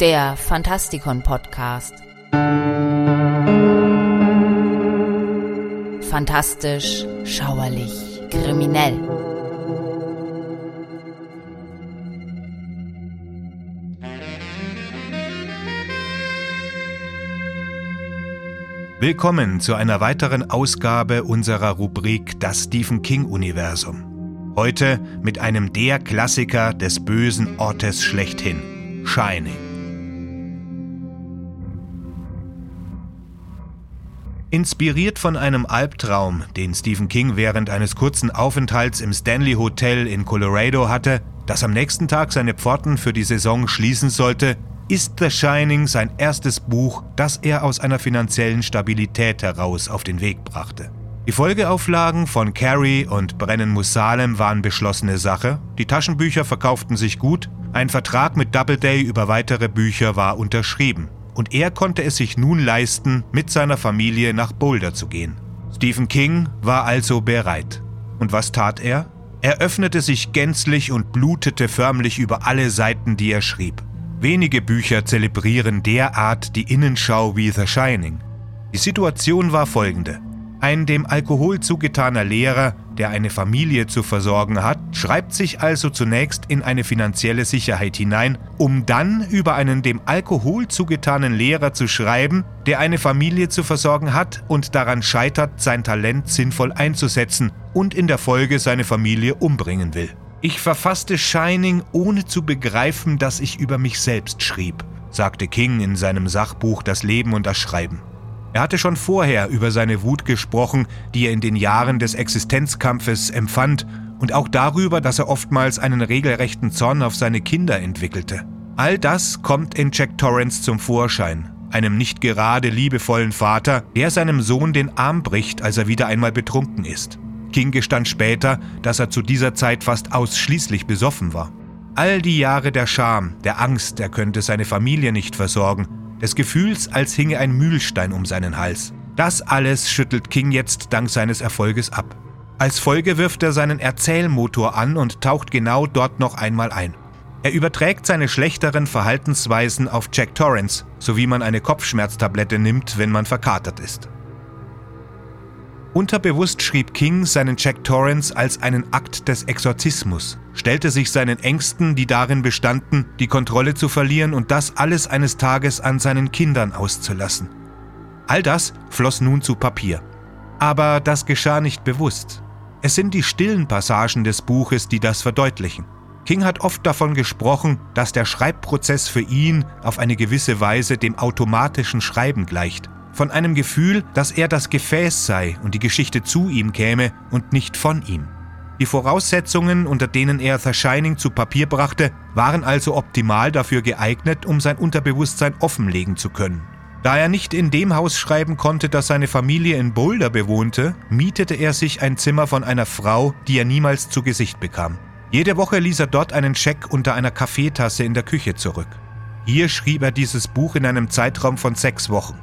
der Fantastikon Podcast. Fantastisch, schauerlich, kriminell. Willkommen zu einer weiteren Ausgabe unserer Rubrik Das Stephen King Universum. Heute mit einem der Klassiker des bösen Ortes schlechthin, Shining. Inspiriert von einem Albtraum, den Stephen King während eines kurzen Aufenthalts im Stanley Hotel in Colorado hatte, das am nächsten Tag seine Pforten für die Saison schließen sollte, ist The Shining sein erstes Buch, das er aus einer finanziellen Stabilität heraus auf den Weg brachte. Die Folgeauflagen von Carrie und Brennen muss Salem waren beschlossene Sache, die Taschenbücher verkauften sich gut, ein Vertrag mit Doubleday über weitere Bücher war unterschrieben und er konnte es sich nun leisten, mit seiner Familie nach Boulder zu gehen. Stephen King war also bereit. Und was tat er? Er öffnete sich gänzlich und blutete förmlich über alle Seiten, die er schrieb. Wenige Bücher zelebrieren derart die Innenschau wie The Shining. Die Situation war folgende. Ein dem Alkohol zugetaner Lehrer, der eine Familie zu versorgen hat, schreibt sich also zunächst in eine finanzielle Sicherheit hinein, um dann über einen dem Alkohol zugetanen Lehrer zu schreiben, der eine Familie zu versorgen hat und daran scheitert, sein Talent sinnvoll einzusetzen und in der Folge seine Familie umbringen will. Ich verfasste Shining, ohne zu begreifen, dass ich über mich selbst schrieb, sagte King in seinem Sachbuch Das Leben und das Schreiben. Er hatte schon vorher über seine Wut gesprochen, die er in den Jahren des Existenzkampfes empfand, und auch darüber, dass er oftmals einen regelrechten Zorn auf seine Kinder entwickelte. All das kommt in Jack Torrance zum Vorschein, einem nicht gerade liebevollen Vater, der seinem Sohn den Arm bricht, als er wieder einmal betrunken ist. King gestand später, dass er zu dieser Zeit fast ausschließlich besoffen war. All die Jahre der Scham, der Angst, er könnte seine Familie nicht versorgen, des Gefühls, als hinge ein Mühlstein um seinen Hals. Das alles schüttelt King jetzt dank seines Erfolges ab. Als Folge wirft er seinen Erzählmotor an und taucht genau dort noch einmal ein. Er überträgt seine schlechteren Verhaltensweisen auf Jack Torrance, so wie man eine Kopfschmerztablette nimmt, wenn man verkatert ist. Unterbewusst schrieb King seinen Jack Torrance als einen Akt des Exorzismus, stellte sich seinen Ängsten, die darin bestanden, die Kontrolle zu verlieren und das alles eines Tages an seinen Kindern auszulassen. All das floss nun zu Papier. Aber das geschah nicht bewusst. Es sind die stillen Passagen des Buches, die das verdeutlichen. King hat oft davon gesprochen, dass der Schreibprozess für ihn auf eine gewisse Weise dem automatischen Schreiben gleicht von einem Gefühl, dass er das Gefäß sei und die Geschichte zu ihm käme und nicht von ihm. Die Voraussetzungen, unter denen er The Shining zu Papier brachte, waren also optimal dafür geeignet, um sein Unterbewusstsein offenlegen zu können. Da er nicht in dem Haus schreiben konnte, das seine Familie in Boulder bewohnte, mietete er sich ein Zimmer von einer Frau, die er niemals zu Gesicht bekam. Jede Woche ließ er dort einen Scheck unter einer Kaffeetasse in der Küche zurück. Hier schrieb er dieses Buch in einem Zeitraum von sechs Wochen.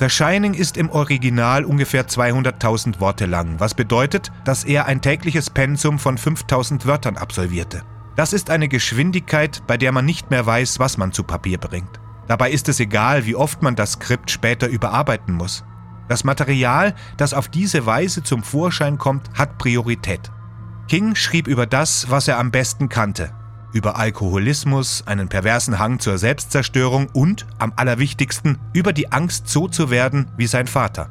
The Shining ist im Original ungefähr 200.000 Worte lang, was bedeutet, dass er ein tägliches Pensum von 5.000 Wörtern absolvierte. Das ist eine Geschwindigkeit, bei der man nicht mehr weiß, was man zu Papier bringt. Dabei ist es egal, wie oft man das Skript später überarbeiten muss. Das Material, das auf diese Weise zum Vorschein kommt, hat Priorität. King schrieb über das, was er am besten kannte, über Alkoholismus, einen perversen Hang zur Selbstzerstörung und, am allerwichtigsten, über die Angst, so zu werden wie sein Vater.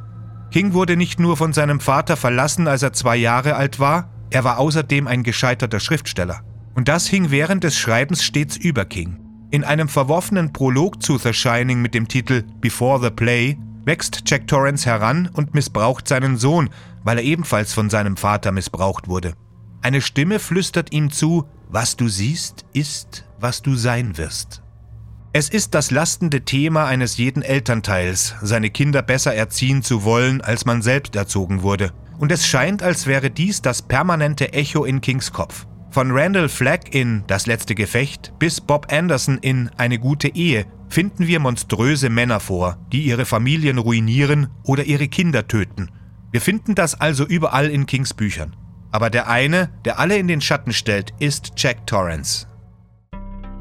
King wurde nicht nur von seinem Vater verlassen, als er zwei Jahre alt war, er war außerdem ein gescheiterter Schriftsteller. Und das hing während des Schreibens stets über King. In einem verworfenen Prolog zu The Shining mit dem Titel Before the Play wächst Jack Torrance heran und missbraucht seinen Sohn, weil er ebenfalls von seinem Vater missbraucht wurde. Eine Stimme flüstert ihm zu, was du siehst, ist, was du sein wirst. Es ist das lastende Thema eines jeden Elternteils, seine Kinder besser erziehen zu wollen, als man selbst erzogen wurde. Und es scheint, als wäre dies das permanente Echo in Kings Kopf. Von Randall Flagg in Das letzte Gefecht bis Bob Anderson in Eine gute Ehe finden wir monströse Männer vor, die ihre Familien ruinieren oder ihre Kinder töten. Wir finden das also überall in Kings Büchern. Aber der eine, der alle in den Schatten stellt, ist Jack Torrance.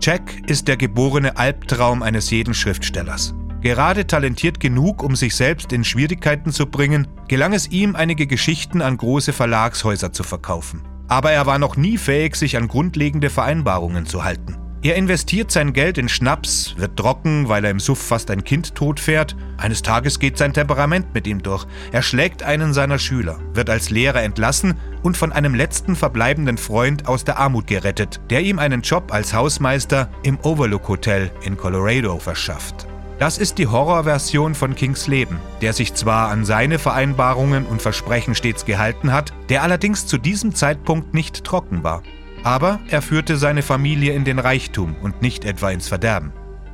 Jack ist der geborene Albtraum eines jeden Schriftstellers. Gerade talentiert genug, um sich selbst in Schwierigkeiten zu bringen, gelang es ihm, einige Geschichten an große Verlagshäuser zu verkaufen. Aber er war noch nie fähig, sich an grundlegende Vereinbarungen zu halten. Er investiert sein Geld in Schnaps, wird trocken, weil er im Suff fast ein Kind totfährt. Eines Tages geht sein Temperament mit ihm durch. Er schlägt einen seiner Schüler, wird als Lehrer entlassen und von einem letzten verbleibenden Freund aus der Armut gerettet, der ihm einen Job als Hausmeister im Overlook Hotel in Colorado verschafft. Das ist die Horrorversion von Kings Leben, der sich zwar an seine Vereinbarungen und Versprechen stets gehalten hat, der allerdings zu diesem Zeitpunkt nicht trocken war. Aber er führte seine Familie in den Reichtum und nicht etwa ins Verderben.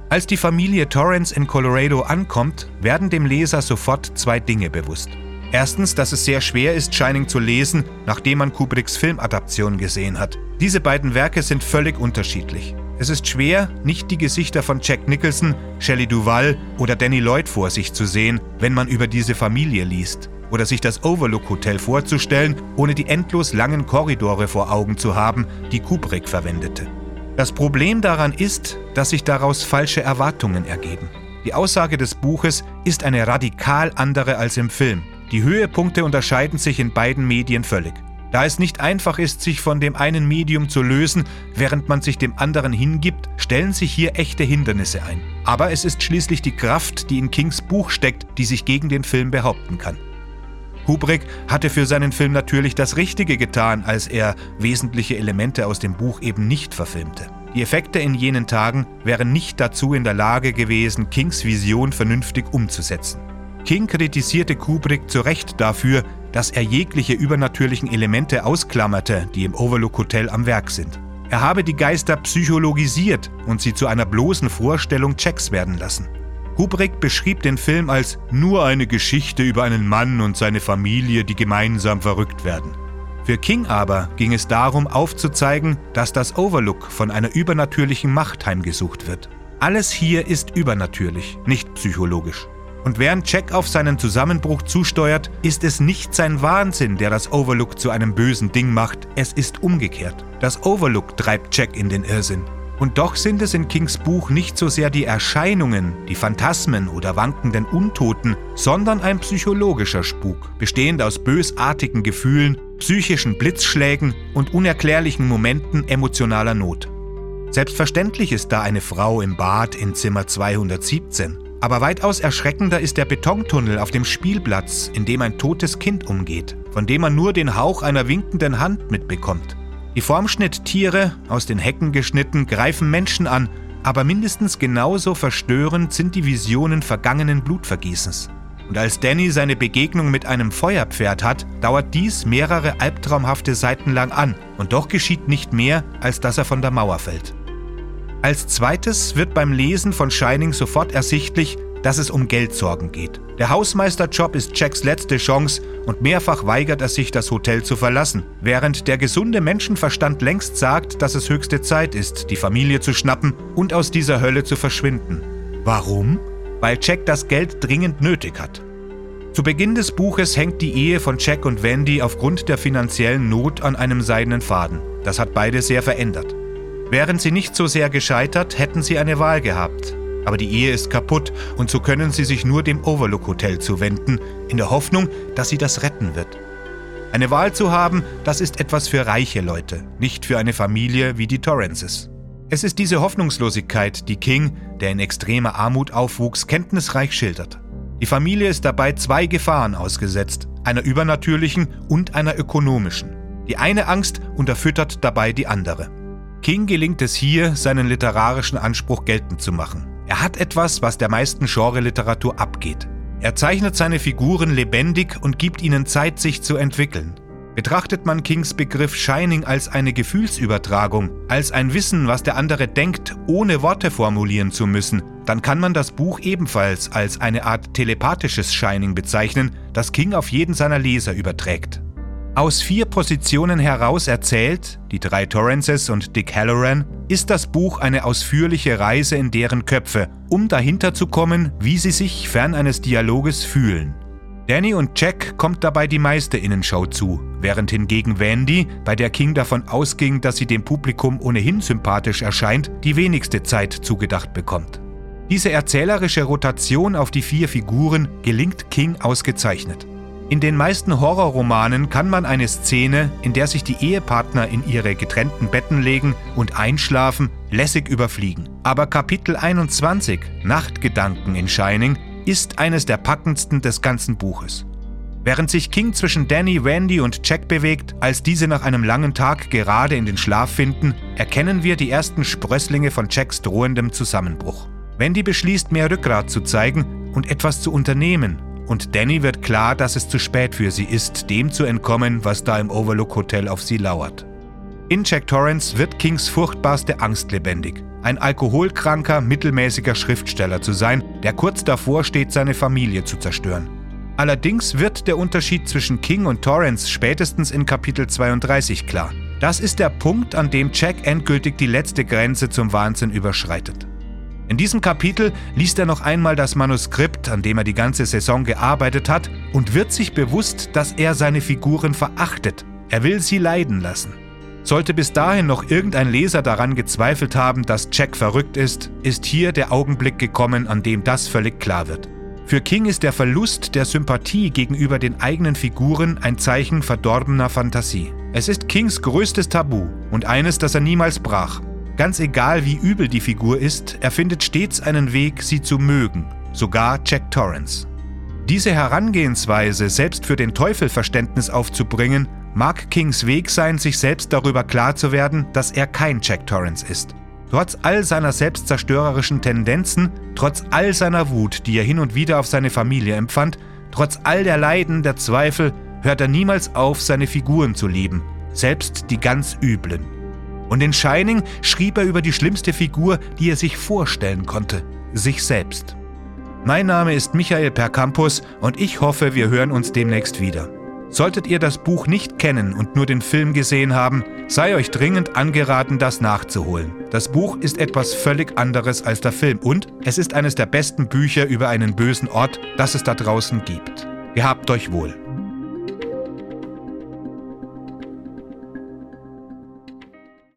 Als die Familie Torrance in Colorado ankommt, werden dem Leser sofort zwei Dinge bewusst. Erstens, dass es sehr schwer ist, Shining zu lesen, nachdem man Kubricks Filmadaption gesehen hat. Diese beiden Werke sind völlig unterschiedlich. Es ist schwer, nicht die Gesichter von Jack Nicholson, Shelley Duvall oder Danny Lloyd vor sich zu sehen, wenn man über diese Familie liest. Oder sich das Overlook Hotel vorzustellen, ohne die endlos langen Korridore vor Augen zu haben, die Kubrick verwendete. Das Problem daran ist, dass sich daraus falsche Erwartungen ergeben. Die Aussage des Buches ist eine radikal andere als im Film. Die Höhepunkte unterscheiden sich in beiden Medien völlig. Da es nicht einfach ist, sich von dem einen Medium zu lösen, während man sich dem anderen hingibt, stellen sich hier echte Hindernisse ein. Aber es ist schließlich die Kraft, die in Kings Buch steckt, die sich gegen den Film behaupten kann. Kubrick hatte für seinen Film natürlich das Richtige getan, als er wesentliche Elemente aus dem Buch eben nicht verfilmte. Die Effekte in jenen Tagen wären nicht dazu in der Lage gewesen, Kings Vision vernünftig umzusetzen. King kritisierte Kubrick zu Recht dafür, dass er jegliche übernatürlichen Elemente ausklammerte, die im Overlook Hotel am Werk sind. Er habe die Geister psychologisiert und sie zu einer bloßen Vorstellung Checks werden lassen. Kubrick beschrieb den Film als nur eine Geschichte über einen Mann und seine Familie, die gemeinsam verrückt werden. Für King aber ging es darum aufzuzeigen, dass das Overlook von einer übernatürlichen Macht heimgesucht wird. Alles hier ist übernatürlich, nicht psychologisch. Und während Jack auf seinen Zusammenbruch zusteuert, ist es nicht sein Wahnsinn, der das Overlook zu einem bösen Ding macht, es ist umgekehrt. Das Overlook treibt Jack in den Irrsinn. Und doch sind es in Kings Buch nicht so sehr die Erscheinungen, die Phantasmen oder wankenden Untoten, sondern ein psychologischer Spuk, bestehend aus bösartigen Gefühlen, psychischen Blitzschlägen und unerklärlichen Momenten emotionaler Not. Selbstverständlich ist da eine Frau im Bad in Zimmer 217. Aber weitaus erschreckender ist der Betontunnel auf dem Spielplatz, in dem ein totes Kind umgeht, von dem man nur den Hauch einer winkenden Hand mitbekommt. Die Formschnitttiere, aus den Hecken geschnitten, greifen Menschen an, aber mindestens genauso verstörend sind die Visionen vergangenen Blutvergießens. Und als Danny seine Begegnung mit einem Feuerpferd hat, dauert dies mehrere albtraumhafte Seiten lang an, und doch geschieht nicht mehr, als dass er von der Mauer fällt. Als zweites wird beim Lesen von Shining sofort ersichtlich, dass es um Geldsorgen geht. Der Hausmeisterjob ist Jacks letzte Chance und mehrfach weigert er sich, das Hotel zu verlassen, während der gesunde Menschenverstand längst sagt, dass es höchste Zeit ist, die Familie zu schnappen und aus dieser Hölle zu verschwinden. Warum? Weil Jack das Geld dringend nötig hat. Zu Beginn des Buches hängt die Ehe von Jack und Wendy aufgrund der finanziellen Not an einem seidenen Faden. Das hat beide sehr verändert. Wären sie nicht so sehr gescheitert, hätten sie eine Wahl gehabt. Aber die Ehe ist kaputt und so können sie sich nur dem Overlook Hotel zuwenden, in der Hoffnung, dass sie das retten wird. Eine Wahl zu haben, das ist etwas für reiche Leute, nicht für eine Familie wie die Torrances. Es ist diese Hoffnungslosigkeit, die King, der in extremer Armut aufwuchs, kenntnisreich schildert. Die Familie ist dabei zwei Gefahren ausgesetzt, einer übernatürlichen und einer ökonomischen. Die eine Angst unterfüttert dabei die andere. King gelingt es hier, seinen literarischen Anspruch geltend zu machen. Er hat etwas, was der meisten Genre-Literatur abgeht. Er zeichnet seine Figuren lebendig und gibt ihnen Zeit, sich zu entwickeln. Betrachtet man Kings Begriff Shining als eine Gefühlsübertragung, als ein Wissen, was der andere denkt, ohne Worte formulieren zu müssen, dann kann man das Buch ebenfalls als eine Art telepathisches Shining bezeichnen, das King auf jeden seiner Leser überträgt. Aus vier Positionen heraus erzählt, die drei Torrances und Dick Halloran, ist das Buch eine ausführliche Reise in deren Köpfe, um dahinter zu kommen, wie sie sich fern eines Dialoges fühlen. Danny und Jack kommt dabei die meiste Innenschau zu, während hingegen Wendy, bei der King davon ausging, dass sie dem Publikum ohnehin sympathisch erscheint, die wenigste Zeit zugedacht bekommt. Diese erzählerische Rotation auf die vier Figuren gelingt King ausgezeichnet. In den meisten Horrorromanen kann man eine Szene, in der sich die Ehepartner in ihre getrennten Betten legen und einschlafen, lässig überfliegen. Aber Kapitel 21, Nachtgedanken in Shining, ist eines der packendsten des ganzen Buches. Während sich King zwischen Danny, Wendy und Jack bewegt, als diese nach einem langen Tag gerade in den Schlaf finden, erkennen wir die ersten Sprösslinge von Jacks drohendem Zusammenbruch. Wendy beschließt, mehr Rückgrat zu zeigen und etwas zu unternehmen, und Danny wird klar, dass es zu spät für sie ist, dem zu entkommen, was da im Overlook Hotel auf sie lauert. In Jack Torrance wird Kings furchtbarste Angst lebendig. Ein alkoholkranker, mittelmäßiger Schriftsteller zu sein, der kurz davor steht, seine Familie zu zerstören. Allerdings wird der Unterschied zwischen King und Torrance spätestens in Kapitel 32 klar. Das ist der Punkt, an dem Jack endgültig die letzte Grenze zum Wahnsinn überschreitet. In diesem Kapitel liest er noch einmal das Manuskript, an dem er die ganze Saison gearbeitet hat, und wird sich bewusst, dass er seine Figuren verachtet. Er will sie leiden lassen. Sollte bis dahin noch irgendein Leser daran gezweifelt haben, dass Jack verrückt ist, ist hier der Augenblick gekommen, an dem das völlig klar wird. Für King ist der Verlust der Sympathie gegenüber den eigenen Figuren ein Zeichen verdorbener Fantasie. Es ist Kings größtes Tabu und eines, das er niemals brach. Ganz egal, wie übel die Figur ist, er findet stets einen Weg, sie zu mögen, sogar Jack Torrance. Diese Herangehensweise, selbst für den Teufel Verständnis aufzubringen, mag Kings Weg sein, sich selbst darüber klar zu werden, dass er kein Jack Torrance ist. Trotz all seiner selbstzerstörerischen Tendenzen, trotz all seiner Wut, die er hin und wieder auf seine Familie empfand, trotz all der Leiden, der Zweifel, hört er niemals auf, seine Figuren zu lieben, selbst die ganz üblen. Und in Shining schrieb er über die schlimmste Figur, die er sich vorstellen konnte, sich selbst. Mein Name ist Michael Percampus und ich hoffe, wir hören uns demnächst wieder. Solltet ihr das Buch nicht kennen und nur den Film gesehen haben, sei euch dringend angeraten, das nachzuholen. Das Buch ist etwas völlig anderes als der Film und es ist eines der besten Bücher über einen bösen Ort, das es da draußen gibt. Gehabt euch wohl.